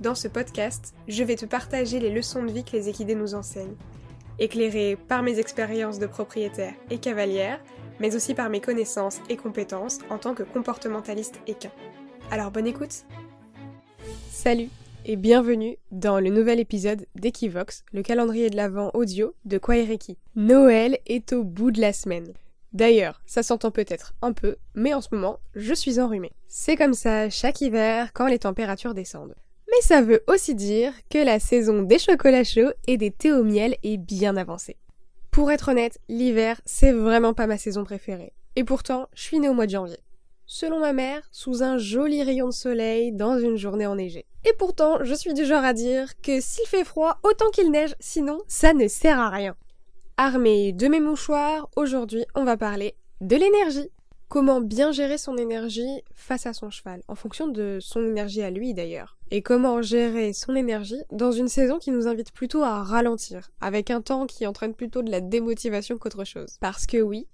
dans ce podcast, je vais te partager les leçons de vie que les équidés nous enseignent, éclairées par mes expériences de propriétaire et cavalière, mais aussi par mes connaissances et compétences en tant que comportementaliste équin. Alors bonne écoute Salut et bienvenue dans le nouvel épisode d'Equivox, le calendrier de l'Avent audio de Kwaireki. Noël est au bout de la semaine. D'ailleurs, ça s'entend peut-être un peu, mais en ce moment, je suis enrhumée. C'est comme ça chaque hiver quand les températures descendent. Mais ça veut aussi dire que la saison des chocolats chauds et des thés au miel est bien avancée. Pour être honnête, l'hiver, c'est vraiment pas ma saison préférée. Et pourtant, je suis née au mois de janvier. Selon ma mère, sous un joli rayon de soleil dans une journée enneigée. Et pourtant, je suis du genre à dire que s'il fait froid, autant qu'il neige, sinon ça ne sert à rien. Armée de mes mouchoirs, aujourd'hui on va parler de l'énergie. Comment bien gérer son énergie face à son cheval, en fonction de son énergie à lui d'ailleurs. Et comment gérer son énergie dans une saison qui nous invite plutôt à ralentir, avec un temps qui entraîne plutôt de la démotivation qu'autre chose. Parce que oui,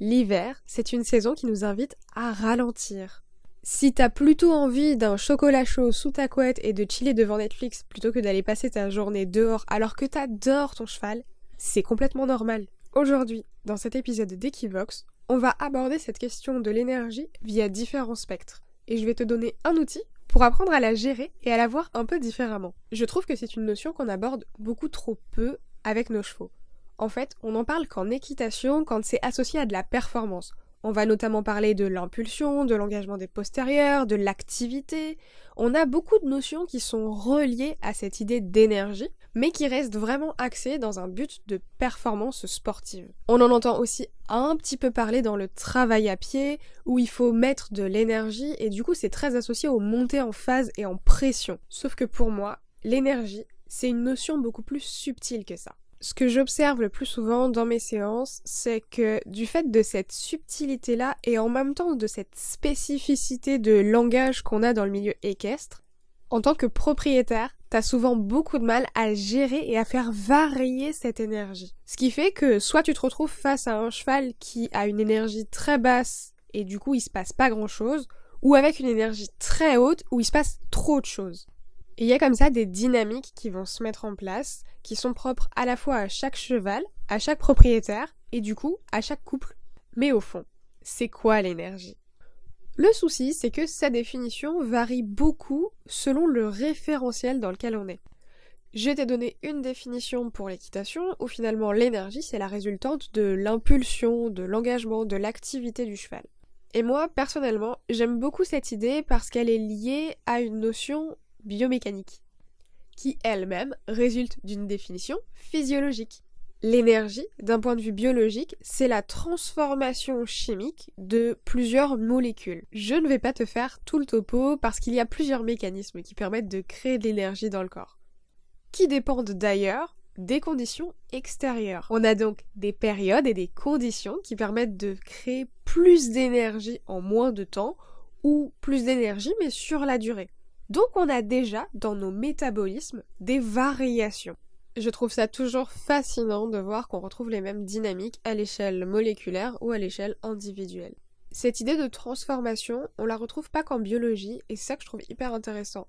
l'hiver, c'est une saison qui nous invite à ralentir. Si t'as plutôt envie d'un chocolat chaud sous ta couette et de chiller devant Netflix plutôt que d'aller passer ta journée dehors alors que t'adores ton cheval, c'est complètement normal. Aujourd'hui, dans cet épisode d'Equivox, on va aborder cette question de l'énergie via différents spectres. Et je vais te donner un outil pour apprendre à la gérer et à la voir un peu différemment. Je trouve que c'est une notion qu'on aborde beaucoup trop peu avec nos chevaux. En fait, on en parle qu'en équitation quand c'est associé à de la performance. On va notamment parler de l'impulsion, de l'engagement des postérieurs, de l'activité. On a beaucoup de notions qui sont reliées à cette idée d'énergie, mais qui restent vraiment axées dans un but de performance sportive. On en entend aussi un petit peu parler dans le travail à pied, où il faut mettre de l'énergie, et du coup c'est très associé aux montées en phase et en pression. Sauf que pour moi, l'énergie, c'est une notion beaucoup plus subtile que ça ce que j'observe le plus souvent dans mes séances, c'est que du fait de cette subtilité-là et en même temps de cette spécificité de langage qu'on a dans le milieu équestre, en tant que propriétaire, t'as souvent beaucoup de mal à gérer et à faire varier cette énergie. Ce qui fait que soit tu te retrouves face à un cheval qui a une énergie très basse et du coup il se passe pas grand chose, ou avec une énergie très haute où il se passe trop de choses. Il y a comme ça des dynamiques qui vont se mettre en place, qui sont propres à la fois à chaque cheval, à chaque propriétaire, et du coup à chaque couple. Mais au fond, c'est quoi l'énergie? Le souci, c'est que sa définition varie beaucoup selon le référentiel dans lequel on est. Je t'ai donné une définition pour l'équitation, où finalement l'énergie c'est la résultante de l'impulsion, de l'engagement, de l'activité du cheval. Et moi, personnellement, j'aime beaucoup cette idée parce qu'elle est liée à une notion biomécanique, qui elle-même résulte d'une définition physiologique. L'énergie, d'un point de vue biologique, c'est la transformation chimique de plusieurs molécules. Je ne vais pas te faire tout le topo parce qu'il y a plusieurs mécanismes qui permettent de créer de l'énergie dans le corps, qui dépendent d'ailleurs des conditions extérieures. On a donc des périodes et des conditions qui permettent de créer plus d'énergie en moins de temps ou plus d'énergie mais sur la durée. Donc on a déjà dans nos métabolismes des variations. Je trouve ça toujours fascinant de voir qu'on retrouve les mêmes dynamiques à l'échelle moléculaire ou à l'échelle individuelle. Cette idée de transformation, on la retrouve pas qu'en biologie et c'est ça que je trouve hyper intéressant.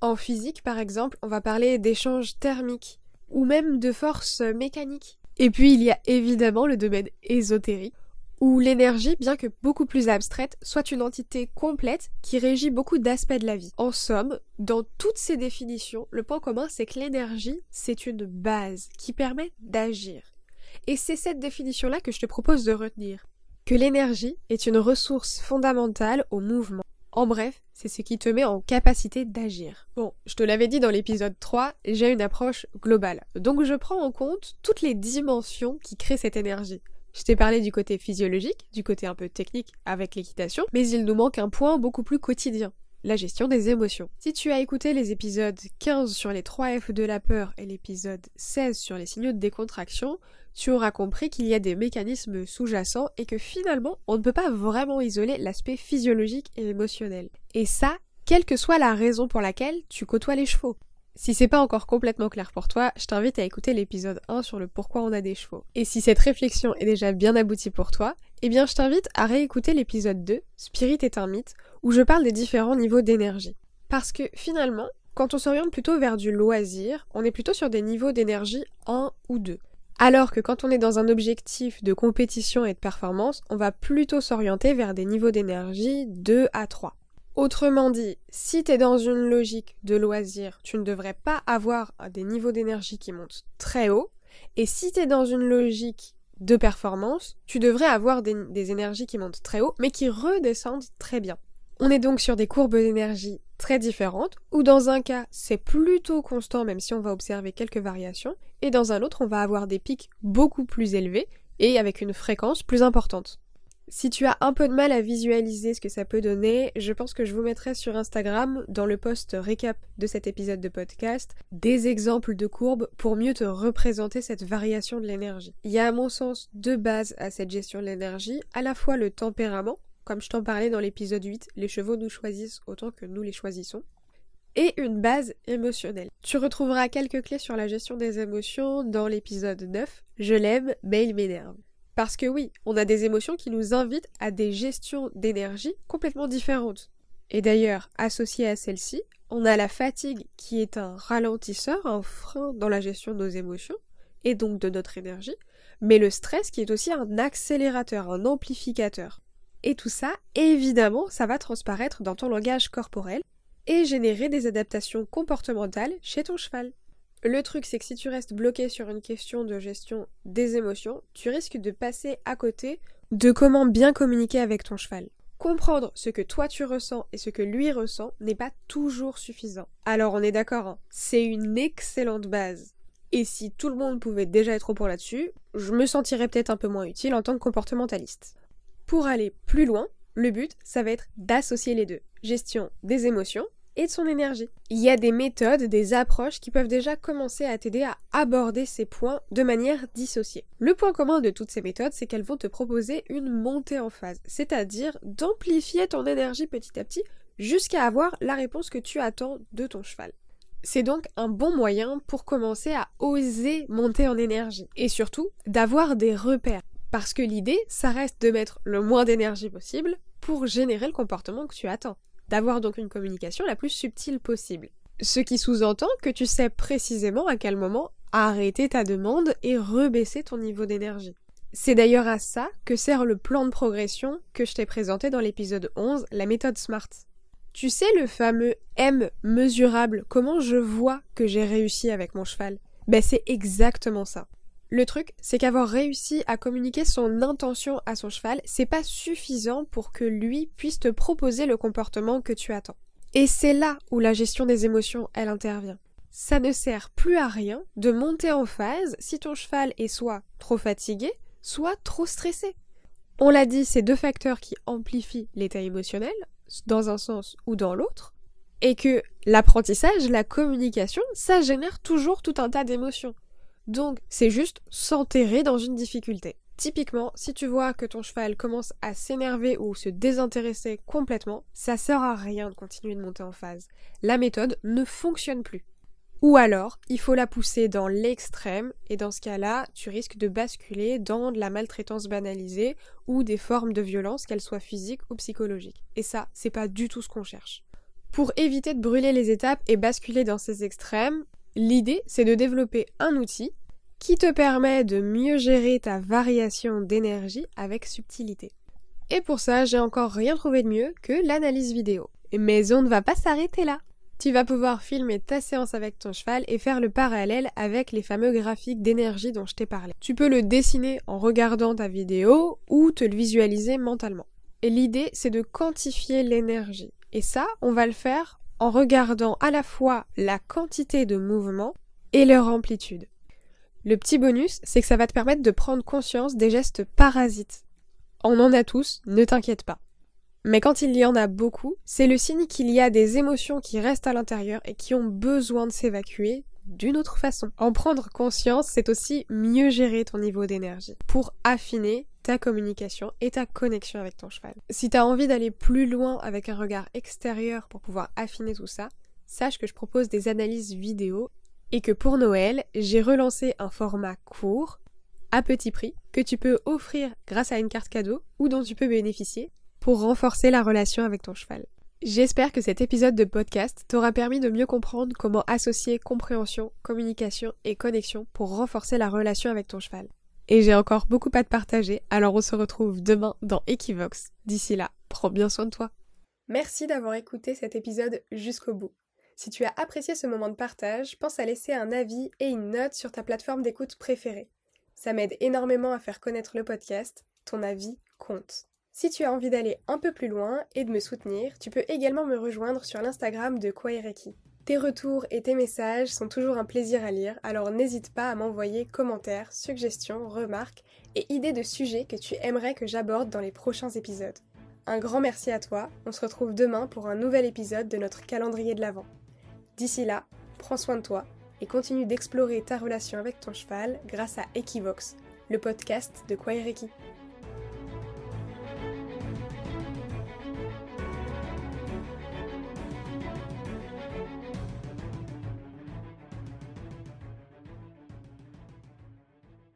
En physique, par exemple, on va parler d'échanges thermiques ou même de forces mécaniques. Et puis il y a évidemment le domaine ésotérique où l'énergie, bien que beaucoup plus abstraite, soit une entité complète qui régit beaucoup d'aspects de la vie. En somme, dans toutes ces définitions, le point commun c'est que l'énergie, c'est une base qui permet d'agir. Et c'est cette définition-là que je te propose de retenir. Que l'énergie est une ressource fondamentale au mouvement. En bref, c'est ce qui te met en capacité d'agir. Bon, je te l'avais dit dans l'épisode 3, j'ai une approche globale. Donc je prends en compte toutes les dimensions qui créent cette énergie. Je t'ai parlé du côté physiologique, du côté un peu technique avec l'équitation, mais il nous manque un point beaucoup plus quotidien. la gestion des émotions. Si tu as écouté les épisodes 15 sur les 3 F de la peur et l'épisode 16 sur les signaux de décontraction, tu auras compris qu'il y a des mécanismes sous-jacents et que finalement, on ne peut pas vraiment isoler l'aspect physiologique et émotionnel. Et ça, quelle que soit la raison pour laquelle tu côtoies les chevaux. Si c'est pas encore complètement clair pour toi, je t'invite à écouter l'épisode 1 sur le pourquoi on a des chevaux. Et si cette réflexion est déjà bien aboutie pour toi, eh bien je t'invite à réécouter l'épisode 2, Spirit est un mythe, où je parle des différents niveaux d'énergie. Parce que finalement, quand on s'oriente plutôt vers du loisir, on est plutôt sur des niveaux d'énergie 1 ou 2. Alors que quand on est dans un objectif de compétition et de performance, on va plutôt s'orienter vers des niveaux d'énergie 2 à 3. Autrement dit, si tu es dans une logique de loisir, tu ne devrais pas avoir des niveaux d'énergie qui montent très haut. Et si tu es dans une logique de performance, tu devrais avoir des, des, énergies qui montent très haut, mais qui redescendent très bien. On est donc sur des courbes d'énergie très différentes, où dans un cas c'est plutôt constant même si on va observer quelques variations, et dans un autre on va avoir des pics beaucoup plus élevés et avec une fréquence plus importante. Si tu as un peu de mal à visualiser ce que ça peut donner, je pense que je vous mettrai sur Instagram, dans le post récap de cet épisode de podcast, des exemples de courbes pour mieux te représenter cette variation de l'énergie. Il y a à mon sens deux bases à cette gestion de l'énergie, à la fois le tempérament, comme je t'en parlais dans l'épisode 8, les chevaux nous choisissent autant que nous les choisissons, et une base émotionnelle. Tu retrouveras quelques clés sur la gestion des émotions dans l'épisode 9, Je l'aime, mais il m'énerve. Parce que oui, on a des émotions qui nous invitent à des gestions d'énergie complètement différentes. Et d'ailleurs, associé à celle-ci, on a la fatigue qui est un ralentisseur, un frein dans la gestion de nos émotions, et donc de notre énergie, mais le stress qui est aussi un accélérateur, un amplificateur. Et tout ça, évidemment, ça va transparaître dans ton langage corporel et générer des adaptations comportementales chez ton cheval. Le truc, c'est que si tu restes bloqué sur une question de gestion des émotions, tu risques de passer à côté de comment bien communiquer avec ton cheval. Comprendre ce que toi tu ressens et ce que lui ressent n'est pas toujours suffisant. Alors on est d'accord, hein, c'est une excellente base. Et si tout le monde pouvait déjà être au point là-dessus, je me sentirais peut-être un peu moins utile en tant que comportementaliste. Pour aller plus loin, le but, ça va être d'associer les deux. Gestion des émotions et de son énergie. Il y a des méthodes, des approches qui peuvent déjà commencer à t'aider à aborder ces points de manière dissociée. Le point commun de toutes ces méthodes, c'est qu'elles vont te proposer une montée en phase, c'est-à-dire d'amplifier ton énergie petit à petit jusqu'à avoir la réponse que tu attends de ton cheval. C'est donc un bon moyen pour commencer à oser monter en énergie et surtout d'avoir des repères. Parce que l'idée, ça reste de mettre le moins d'énergie possible pour générer le comportement que tu attends d'avoir donc une communication la plus subtile possible. Ce qui sous-entend que tu sais précisément à quel moment arrêter ta demande et rebaisser ton niveau d'énergie. C'est d'ailleurs à ça que sert le plan de progression que je t'ai présenté dans l'épisode 11, la méthode SMART. Tu sais le fameux M mesurable, comment je vois que j'ai réussi avec mon cheval? Ben c'est exactement ça. Le truc, c'est qu'avoir réussi à communiquer son intention à son cheval, c'est pas suffisant pour que lui puisse te proposer le comportement que tu attends. Et c'est là où la gestion des émotions, elle intervient. Ça ne sert plus à rien de monter en phase si ton cheval est soit trop fatigué, soit trop stressé. On l'a dit, c'est deux facteurs qui amplifient l'état émotionnel, dans un sens ou dans l'autre, et que l'apprentissage, la communication, ça génère toujours tout un tas d'émotions. Donc, c'est juste s'enterrer dans une difficulté. Typiquement, si tu vois que ton cheval commence à s'énerver ou se désintéresser complètement, ça sert à rien de continuer de monter en phase. La méthode ne fonctionne plus. Ou alors, il faut la pousser dans l'extrême, et dans ce cas-là, tu risques de basculer dans de la maltraitance banalisée ou des formes de violence, qu'elles soient physiques ou psychologiques. Et ça, c'est pas du tout ce qu'on cherche. Pour éviter de brûler les étapes et basculer dans ces extrêmes, L'idée, c'est de développer un outil qui te permet de mieux gérer ta variation d'énergie avec subtilité. Et pour ça, j'ai encore rien trouvé de mieux que l'analyse vidéo. Mais on ne va pas s'arrêter là. Tu vas pouvoir filmer ta séance avec ton cheval et faire le parallèle avec les fameux graphiques d'énergie dont je t'ai parlé. Tu peux le dessiner en regardant ta vidéo ou te le visualiser mentalement. Et l'idée, c'est de quantifier l'énergie. Et ça, on va le faire en regardant à la fois la quantité de mouvements et leur amplitude. Le petit bonus, c'est que ça va te permettre de prendre conscience des gestes parasites. On en a tous, ne t'inquiète pas. Mais quand il y en a beaucoup, c'est le signe qu'il y a des émotions qui restent à l'intérieur et qui ont besoin de s'évacuer d'une autre façon. En prendre conscience, c'est aussi mieux gérer ton niveau d'énergie pour affiner ta communication et ta connexion avec ton cheval. Si tu as envie d'aller plus loin avec un regard extérieur pour pouvoir affiner tout ça, sache que je propose des analyses vidéo et que pour Noël, j'ai relancé un format court, à petit prix, que tu peux offrir grâce à une carte cadeau ou dont tu peux bénéficier pour renforcer la relation avec ton cheval. J'espère que cet épisode de podcast t'aura permis de mieux comprendre comment associer compréhension, communication et connexion pour renforcer la relation avec ton cheval. Et j'ai encore beaucoup à te partager, alors on se retrouve demain dans Equivox. D'ici là, prends bien soin de toi. Merci d'avoir écouté cet épisode jusqu'au bout. Si tu as apprécié ce moment de partage, pense à laisser un avis et une note sur ta plateforme d'écoute préférée. Ça m'aide énormément à faire connaître le podcast, ton avis compte. Si tu as envie d'aller un peu plus loin et de me soutenir, tu peux également me rejoindre sur l'Instagram de Kwaireki. Tes retours et tes messages sont toujours un plaisir à lire, alors n'hésite pas à m'envoyer commentaires, suggestions, remarques et idées de sujets que tu aimerais que j'aborde dans les prochains épisodes. Un grand merci à toi, on se retrouve demain pour un nouvel épisode de notre calendrier de l'Avent. D'ici là, prends soin de toi et continue d'explorer ta relation avec ton cheval grâce à Equivox, le podcast de Kwaireki.